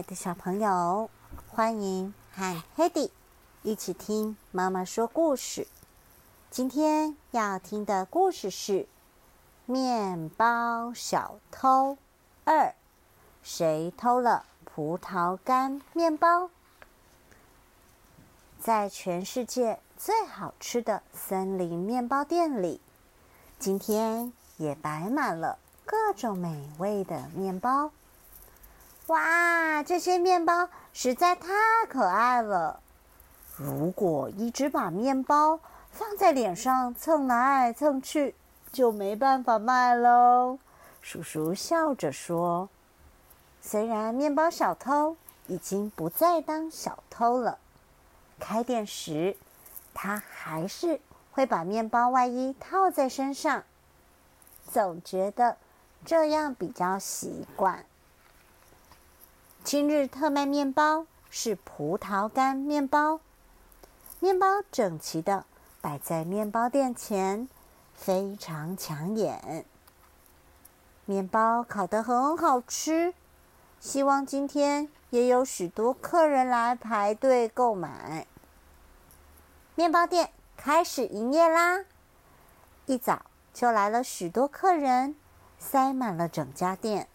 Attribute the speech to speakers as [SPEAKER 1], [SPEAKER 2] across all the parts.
[SPEAKER 1] 爱的小朋友，欢迎和 Hedy 一起听妈妈说故事。今天要听的故事是《面包小偷二》，谁偷了葡萄干面包？在全世界最好吃的森林面包店里，今天也摆满了各种美味的面包。哇，这些面包实在太可爱了！如果一直把面包放在脸上蹭来蹭去，就没办法卖喽。叔叔笑着说：“虽然面包小偷已经不再当小偷了，开店时他还是会把面包外衣套在身上，总觉得这样比较习惯。”今日特卖面包是葡萄干面包，面包整齐的摆在面包店前，非常抢眼。面包烤得很好吃，希望今天也有许多客人来排队购买。面包店开始营业啦！一早就来了许多客人，塞满了整家店。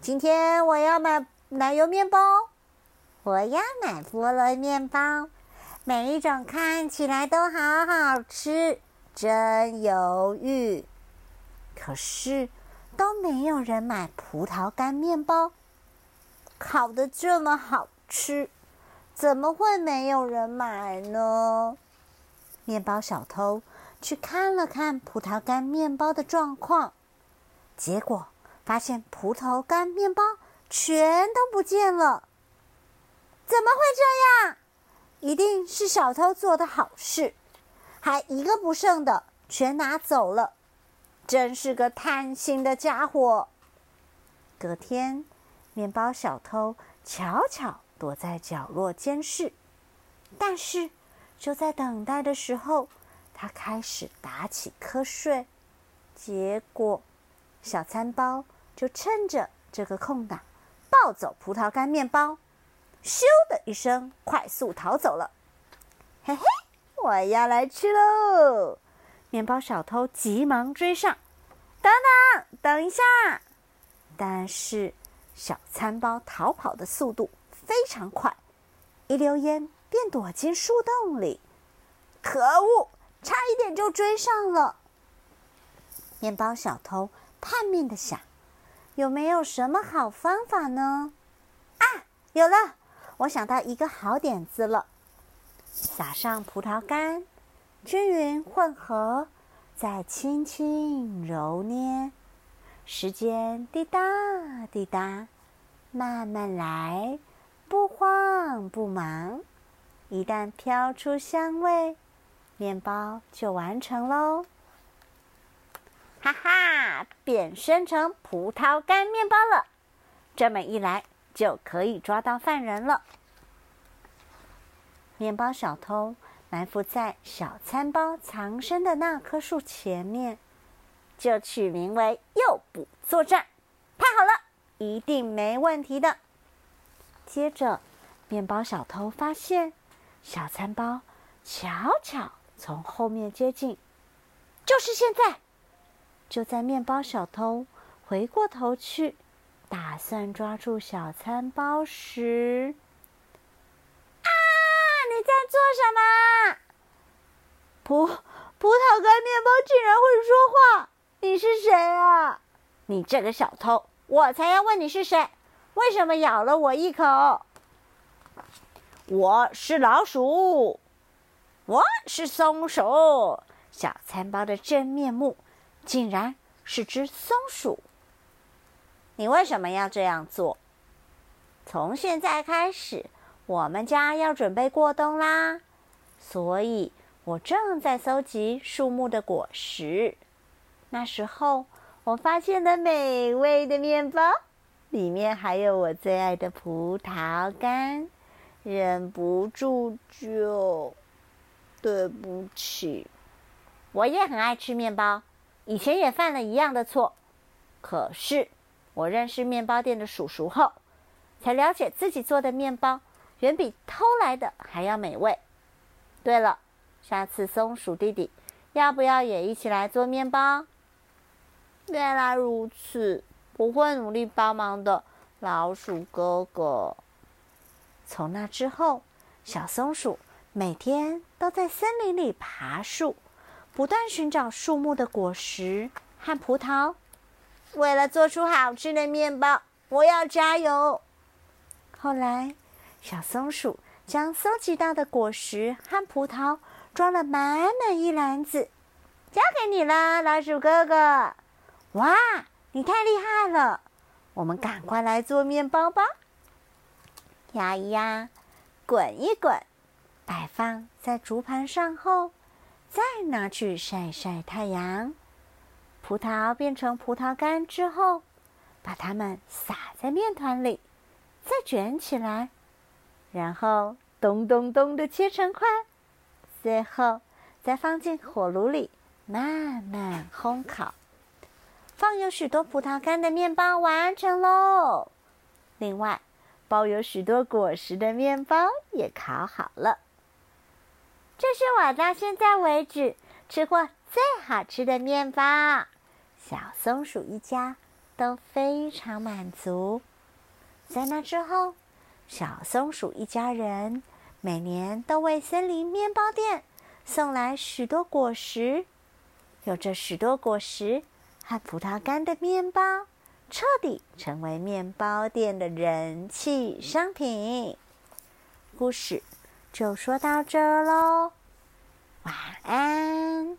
[SPEAKER 1] 今天我要买奶油面包，我要买菠萝面包，每一种看起来都好好吃，真犹豫。可是都没有人买葡萄干面包，烤的这么好吃，怎么会没有人买呢？面包小偷去看了看葡萄干面包的状况，结果。发现葡萄干面包全都不见了，怎么会这样？一定是小偷做的好事，还一个不剩的全拿走了，真是个贪心的家伙。隔天，面包小偷悄悄躲在角落监视，但是就在等待的时候，他开始打起瞌睡，结果小餐包。就趁着这个空档，抱走葡萄干面包，咻的一声，快速逃走了。嘿嘿，我要来吃喽！面包小偷急忙追上，等等，等一下！但是小餐包逃跑的速度非常快，一溜烟便躲进树洞里。可恶，差一点就追上了！面包小偷叛命的想。有没有什么好方法呢？啊，有了！我想到一个好点子了。撒上葡萄干，均匀混合，再轻轻揉捏，时间滴答滴答，慢慢来，不慌不忙。一旦飘出香味，面包就完成喽。变身成葡萄干面包了！这么一来，就可以抓到犯人了。面包小偷埋伏在小餐包藏身的那棵树前面，就取名为“诱捕作战”。太好了，一定没问题的。接着，面包小偷发现小餐包悄悄从后面接近，就是现在。就在面包小偷回过头去，打算抓住小餐包时，啊！你在做什么？葡葡萄干面包竟然会说话！你是谁啊？你这个小偷！我才要问你是谁？为什么咬了我一口？我是老鼠，我是松鼠。小餐包的真面目。竟然是只松鼠！你为什么要这样做？从现在开始，我们家要准备过冬啦，所以我正在搜集树木的果实。那时候，我发现了美味的面包，里面还有我最爱的葡萄干，忍不住就……对不起，我也很爱吃面包。以前也犯了一样的错，可是我认识面包店的叔叔后，才了解自己做的面包远比偷来的还要美味。对了，下次松鼠弟弟要不要也一起来做面包？
[SPEAKER 2] 原来如此，不会努力帮忙的老鼠哥哥。
[SPEAKER 1] 从那之后，小松鼠每天都在森林里爬树，不断寻找树木的果实和葡萄。
[SPEAKER 2] 为了做出好吃的面包，我要加油。
[SPEAKER 1] 后来，小松鼠将搜集到的果实和葡萄装了满满一篮子，交给你了，老鼠哥哥。哇，你太厉害了！我们赶快来做面包吧。压一压，滚一滚，摆放在竹盘上后，再拿去晒晒太阳。葡萄变成葡萄干之后，把它们撒在面团里，再卷起来，然后咚咚咚的切成块，最后再放进火炉里慢慢烘烤。放有许多葡萄干的面包完成喽。另外，包有许多果实的面包也烤好了。这是我到现在为止吃过最好吃的面包。小松鼠一家都非常满足。在那之后，小松鼠一家人每年都为森林面包店送来许多果实。有着许多果实和葡萄干的面包，彻底成为面包店的人气商品。故事就说到这喽，晚安。